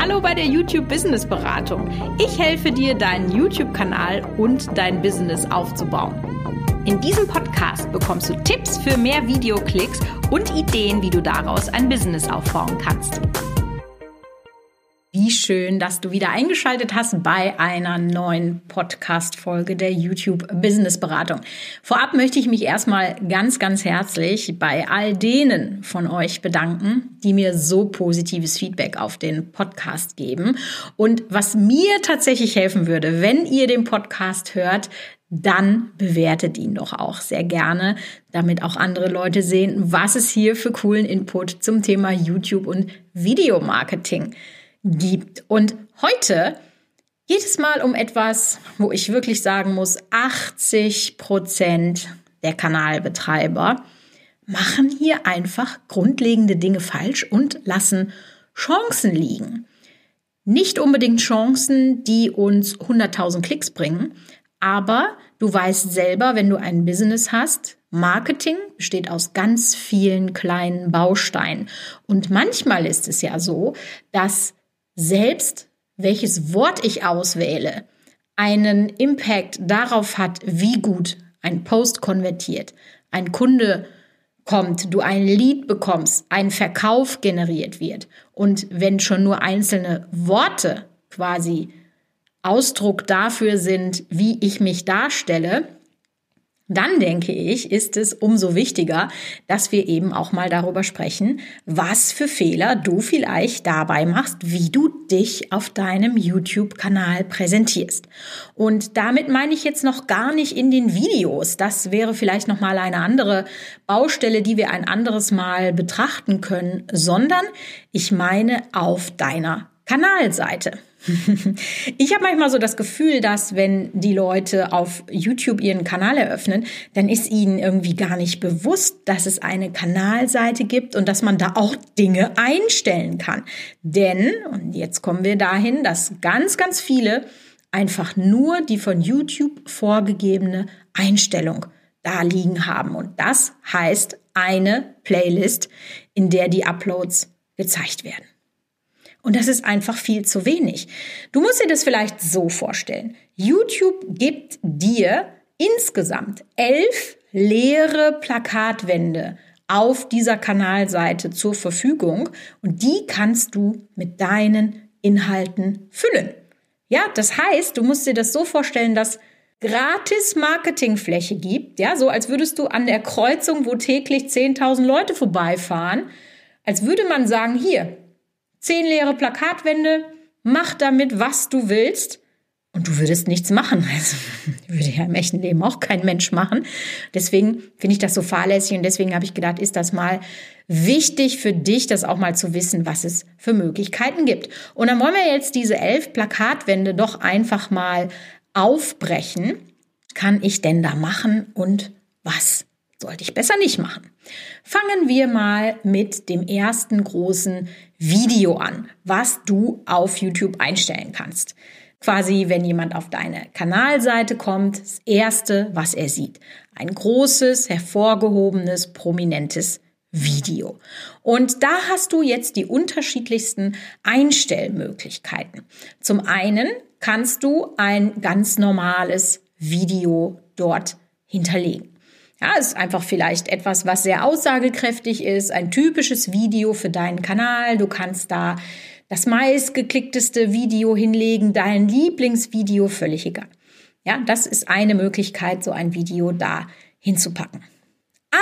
Hallo bei der YouTube Business Beratung. Ich helfe dir, deinen YouTube-Kanal und dein Business aufzubauen. In diesem Podcast bekommst du Tipps für mehr Videoklicks und Ideen, wie du daraus ein Business aufbauen kannst. Wie schön, dass du wieder eingeschaltet hast bei einer neuen Podcast-Folge der YouTube Business Beratung. Vorab möchte ich mich erstmal ganz, ganz herzlich bei all denen von euch bedanken, die mir so positives Feedback auf den Podcast geben. Und was mir tatsächlich helfen würde, wenn ihr den Podcast hört, dann bewertet ihn doch auch sehr gerne, damit auch andere Leute sehen, was es hier für coolen Input zum Thema YouTube und Videomarketing gibt gibt. Und heute geht es mal um etwas, wo ich wirklich sagen muss, 80 Prozent der Kanalbetreiber machen hier einfach grundlegende Dinge falsch und lassen Chancen liegen. Nicht unbedingt Chancen, die uns 100.000 Klicks bringen, aber du weißt selber, wenn du ein Business hast, Marketing besteht aus ganz vielen kleinen Bausteinen. Und manchmal ist es ja so, dass selbst welches Wort ich auswähle, einen Impact darauf hat, wie gut ein Post konvertiert, ein Kunde kommt, du ein Lead bekommst, ein Verkauf generiert wird. Und wenn schon nur einzelne Worte quasi Ausdruck dafür sind, wie ich mich darstelle, dann denke ich, ist es umso wichtiger, dass wir eben auch mal darüber sprechen, was für Fehler du vielleicht dabei machst, wie du dich auf deinem YouTube-Kanal präsentierst. Und damit meine ich jetzt noch gar nicht in den Videos. Das wäre vielleicht noch mal eine andere Baustelle, die wir ein anderes Mal betrachten können, sondern ich meine auf deiner Kanalseite. Ich habe manchmal so das Gefühl, dass wenn die Leute auf YouTube ihren Kanal eröffnen, dann ist ihnen irgendwie gar nicht bewusst, dass es eine Kanalseite gibt und dass man da auch Dinge einstellen kann. Denn, und jetzt kommen wir dahin, dass ganz, ganz viele einfach nur die von YouTube vorgegebene Einstellung da liegen haben. Und das heißt eine Playlist, in der die Uploads gezeigt werden. Und das ist einfach viel zu wenig. Du musst dir das vielleicht so vorstellen. YouTube gibt dir insgesamt elf leere Plakatwände auf dieser Kanalseite zur Verfügung und die kannst du mit deinen Inhalten füllen. Ja, das heißt, du musst dir das so vorstellen, dass gratis Marketingfläche gibt, ja, so als würdest du an der Kreuzung, wo täglich 10.000 Leute vorbeifahren, als würde man sagen, hier, zehn leere Plakatwände, mach damit, was du willst. Und du würdest nichts machen. Also, würde ja im echten Leben auch kein Mensch machen. Deswegen finde ich das so fahrlässig und deswegen habe ich gedacht, ist das mal wichtig für dich, das auch mal zu wissen, was es für Möglichkeiten gibt. Und dann wollen wir jetzt diese elf Plakatwände doch einfach mal aufbrechen. Kann ich denn da machen und was sollte ich besser nicht machen? Fangen wir mal mit dem ersten großen Video an, was du auf YouTube einstellen kannst. Quasi, wenn jemand auf deine Kanalseite kommt, das erste, was er sieht. Ein großes, hervorgehobenes, prominentes Video. Und da hast du jetzt die unterschiedlichsten Einstellmöglichkeiten. Zum einen kannst du ein ganz normales Video dort hinterlegen. Ja, ist einfach vielleicht etwas, was sehr aussagekräftig ist, ein typisches Video für deinen Kanal. Du kannst da das meistgeklickteste Video hinlegen, dein Lieblingsvideo, völlig egal. Ja, das ist eine Möglichkeit, so ein Video da hinzupacken.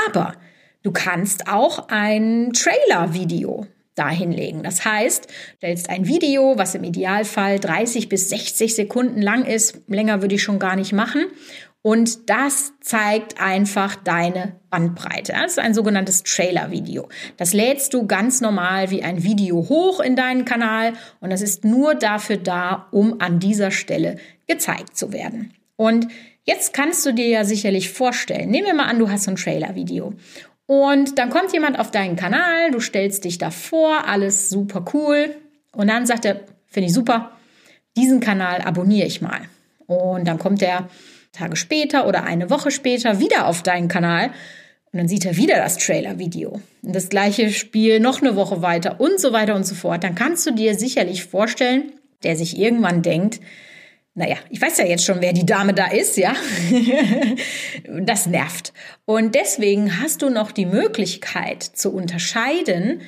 Aber du kannst auch ein Trailer-Video da hinlegen. Das heißt, stellst ein Video, was im Idealfall 30 bis 60 Sekunden lang ist, länger würde ich schon gar nicht machen, und das zeigt einfach deine Bandbreite. Das ist ein sogenanntes Trailer-Video. Das lädst du ganz normal wie ein Video hoch in deinen Kanal und das ist nur dafür da, um an dieser Stelle gezeigt zu werden. Und jetzt kannst du dir ja sicherlich vorstellen, nehmen wir mal an, du hast so ein Trailer-Video und dann kommt jemand auf deinen Kanal, du stellst dich da vor, alles super cool und dann sagt er, finde ich super, diesen Kanal abonniere ich mal. Und dann kommt der Tage später oder eine Woche später wieder auf deinen Kanal Und dann sieht er wieder das Trailer-Video. Und das gleiche Spiel noch eine Woche weiter und so weiter und so fort. Dann kannst du dir sicherlich vorstellen, der sich irgendwann denkt, naja, ich weiß ja jetzt schon, wer die Dame da ist, ja. das nervt. Und deswegen hast du noch die Möglichkeit zu unterscheiden,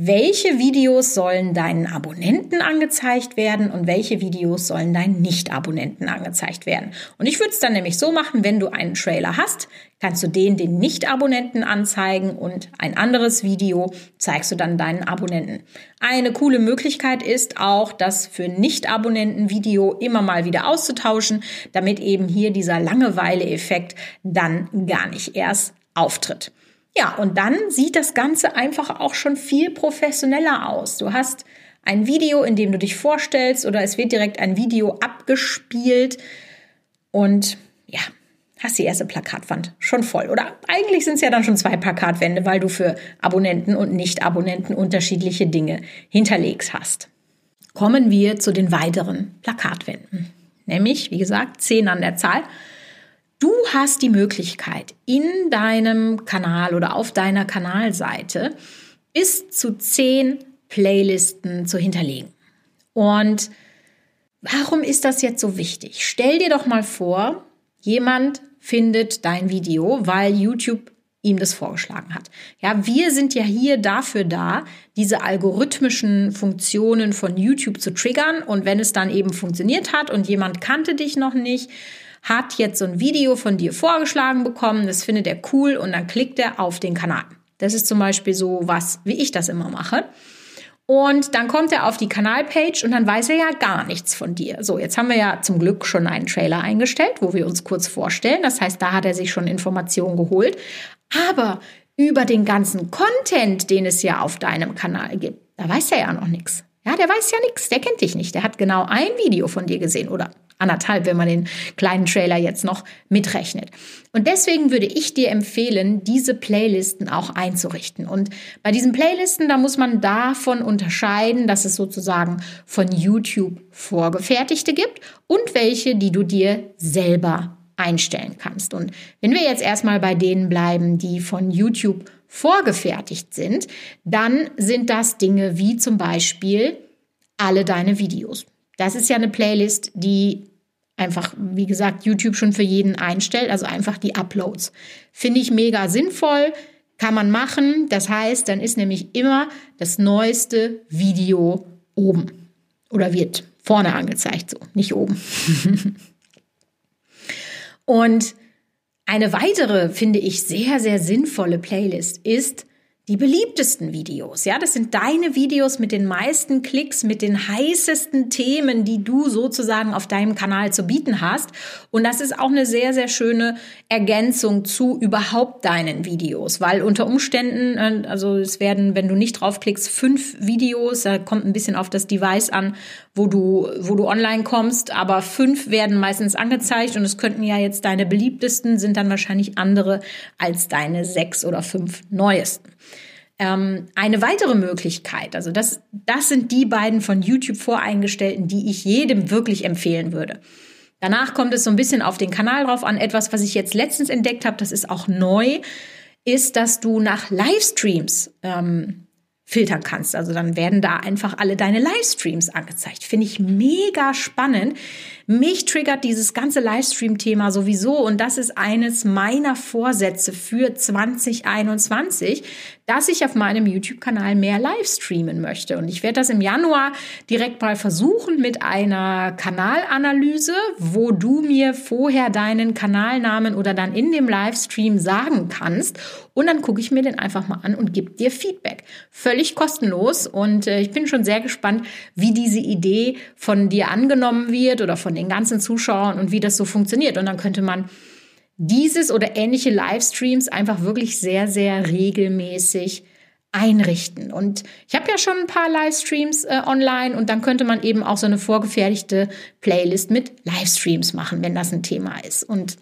welche Videos sollen deinen Abonnenten angezeigt werden und welche Videos sollen deinen Nicht-Abonnenten angezeigt werden. Und ich würde es dann nämlich so machen, wenn du einen Trailer hast, kannst du den den Nicht-Abonnenten anzeigen und ein anderes Video zeigst du dann deinen Abonnenten. Eine coole Möglichkeit ist auch, das für Nicht-Abonnenten Video immer mal wieder auszutauschen, damit eben hier dieser Langeweile-Effekt dann gar nicht erst auftritt. Ja, und dann sieht das Ganze einfach auch schon viel professioneller aus. Du hast ein Video, in dem du dich vorstellst oder es wird direkt ein Video abgespielt und ja, hast die erste Plakatwand schon voll. Oder eigentlich sind es ja dann schon zwei Plakatwände, weil du für Abonnenten und Nicht-Abonnenten unterschiedliche Dinge hinterlegt hast. Kommen wir zu den weiteren Plakatwänden. Nämlich, wie gesagt, zehn an der Zahl. Du hast die Möglichkeit, in deinem Kanal oder auf deiner Kanalseite bis zu zehn Playlisten zu hinterlegen. Und warum ist das jetzt so wichtig? Stell dir doch mal vor, jemand findet dein Video, weil YouTube ihm das vorgeschlagen hat. Ja, wir sind ja hier dafür da, diese algorithmischen Funktionen von YouTube zu triggern. Und wenn es dann eben funktioniert hat und jemand kannte dich noch nicht, hat jetzt so ein Video von dir vorgeschlagen bekommen, das findet er cool und dann klickt er auf den Kanal. Das ist zum Beispiel so was, wie ich das immer mache. Und dann kommt er auf die Kanalpage und dann weiß er ja gar nichts von dir. So, jetzt haben wir ja zum Glück schon einen Trailer eingestellt, wo wir uns kurz vorstellen. Das heißt, da hat er sich schon Informationen geholt. Aber über den ganzen Content, den es ja auf deinem Kanal gibt, da weiß er ja noch nichts. Ja, der weiß ja nichts, der kennt dich nicht. Der hat genau ein Video von dir gesehen oder anderthalb, wenn man den kleinen Trailer jetzt noch mitrechnet. Und deswegen würde ich dir empfehlen, diese Playlisten auch einzurichten. Und bei diesen Playlisten, da muss man davon unterscheiden, dass es sozusagen von YouTube vorgefertigte gibt und welche, die du dir selber einstellen kannst. Und wenn wir jetzt erstmal bei denen bleiben, die von YouTube vorgefertigt sind, dann sind das Dinge wie zum Beispiel alle deine Videos. Das ist ja eine Playlist, die einfach, wie gesagt, YouTube schon für jeden einstellt, also einfach die Uploads. Finde ich mega sinnvoll, kann man machen. Das heißt, dann ist nämlich immer das neueste Video oben oder wird vorne angezeigt, so, nicht oben. Und eine weitere, finde ich, sehr, sehr sinnvolle Playlist ist die beliebtesten Videos. Ja, das sind deine Videos mit den meisten Klicks, mit den heißesten Themen, die du sozusagen auf deinem Kanal zu bieten hast. Und das ist auch eine sehr, sehr schöne Ergänzung zu überhaupt deinen Videos, weil unter Umständen, äh, also es werden, wenn du nicht draufklickst, fünf Videos, da kommt ein bisschen auf das Device an, wo du, wo du online kommst, aber fünf werden meistens angezeigt und es könnten ja jetzt deine beliebtesten, sind dann wahrscheinlich andere als deine sechs oder fünf neuesten. Ähm, eine weitere Möglichkeit, also das, das sind die beiden von YouTube voreingestellten, die ich jedem wirklich empfehlen würde. Danach kommt es so ein bisschen auf den Kanal drauf an. Etwas, was ich jetzt letztens entdeckt habe, das ist auch neu, ist, dass du nach Livestreams ähm, filtern kannst. Also dann werden da einfach alle deine Livestreams angezeigt. Finde ich mega spannend. Mich triggert dieses ganze Livestream-Thema sowieso und das ist eines meiner Vorsätze für 2021, dass ich auf meinem YouTube-Kanal mehr Livestreamen möchte. Und ich werde das im Januar direkt mal versuchen mit einer Kanalanalyse, wo du mir vorher deinen Kanalnamen oder dann in dem Livestream sagen kannst. Und dann gucke ich mir den einfach mal an und gebe dir Feedback. Völlig kostenlos. Und äh, ich bin schon sehr gespannt, wie diese Idee von dir angenommen wird oder von den ganzen Zuschauern und wie das so funktioniert. Und dann könnte man dieses oder ähnliche Livestreams einfach wirklich sehr, sehr regelmäßig einrichten. Und ich habe ja schon ein paar Livestreams äh, online und dann könnte man eben auch so eine vorgefertigte Playlist mit Livestreams machen, wenn das ein Thema ist. Und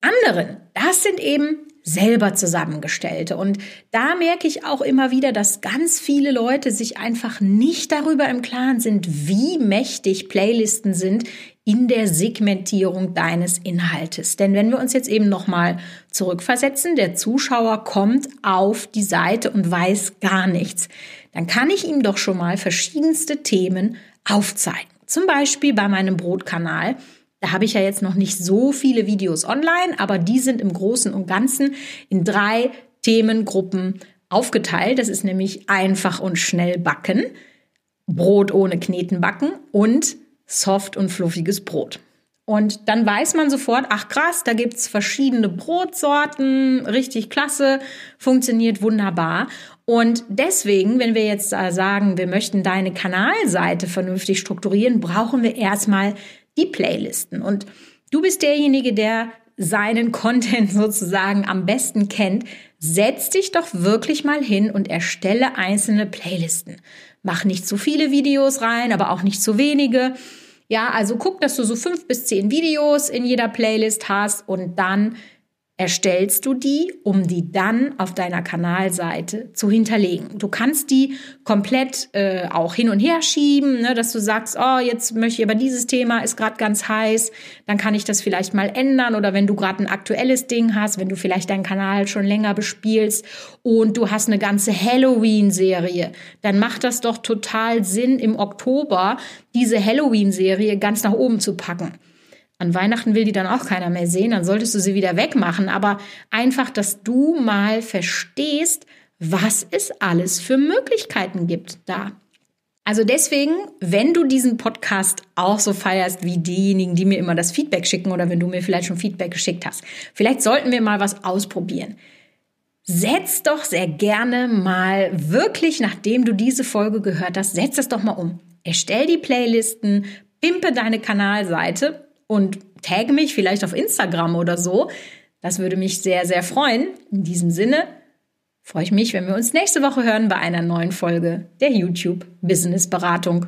anderen, das sind eben selber zusammengestellte. Und da merke ich auch immer wieder, dass ganz viele Leute sich einfach nicht darüber im Klaren sind, wie mächtig Playlisten sind in der Segmentierung deines Inhaltes. Denn wenn wir uns jetzt eben nochmal zurückversetzen, der Zuschauer kommt auf die Seite und weiß gar nichts, dann kann ich ihm doch schon mal verschiedenste Themen aufzeigen. Zum Beispiel bei meinem Brotkanal. Da habe ich ja jetzt noch nicht so viele Videos online, aber die sind im Großen und Ganzen in drei Themengruppen aufgeteilt. Das ist nämlich einfach und schnell backen, Brot ohne Kneten backen und soft und fluffiges Brot. Und dann weiß man sofort, ach krass, da gibt's verschiedene Brotsorten, richtig klasse, funktioniert wunderbar. Und deswegen, wenn wir jetzt sagen, wir möchten deine Kanalseite vernünftig strukturieren, brauchen wir erstmal die Playlisten. Und du bist derjenige, der seinen Content sozusagen am besten kennt. Setz dich doch wirklich mal hin und erstelle einzelne Playlisten. Mach nicht zu viele Videos rein, aber auch nicht zu wenige. Ja, also guck, dass du so fünf bis zehn Videos in jeder Playlist hast und dann erstellst du die, um die dann auf deiner Kanalseite zu hinterlegen. Du kannst die komplett äh, auch hin und her schieben, ne, dass du sagst, oh, jetzt möchte ich aber dieses Thema ist gerade ganz heiß, dann kann ich das vielleicht mal ändern oder wenn du gerade ein aktuelles Ding hast, wenn du vielleicht deinen Kanal schon länger bespielst und du hast eine ganze Halloween-Serie, dann macht das doch total Sinn, im Oktober diese Halloween-Serie ganz nach oben zu packen. An Weihnachten will die dann auch keiner mehr sehen, dann solltest du sie wieder wegmachen. Aber einfach, dass du mal verstehst, was es alles für Möglichkeiten gibt da. Also deswegen, wenn du diesen Podcast auch so feierst wie diejenigen, die mir immer das Feedback schicken oder wenn du mir vielleicht schon Feedback geschickt hast, vielleicht sollten wir mal was ausprobieren. Setz doch sehr gerne mal wirklich, nachdem du diese Folge gehört hast, setz das doch mal um. Erstell die Playlisten, pimpe deine Kanalseite und tag mich vielleicht auf Instagram oder so. Das würde mich sehr, sehr freuen. In diesem Sinne freue ich mich, wenn wir uns nächste Woche hören bei einer neuen Folge der YouTube Business Beratung.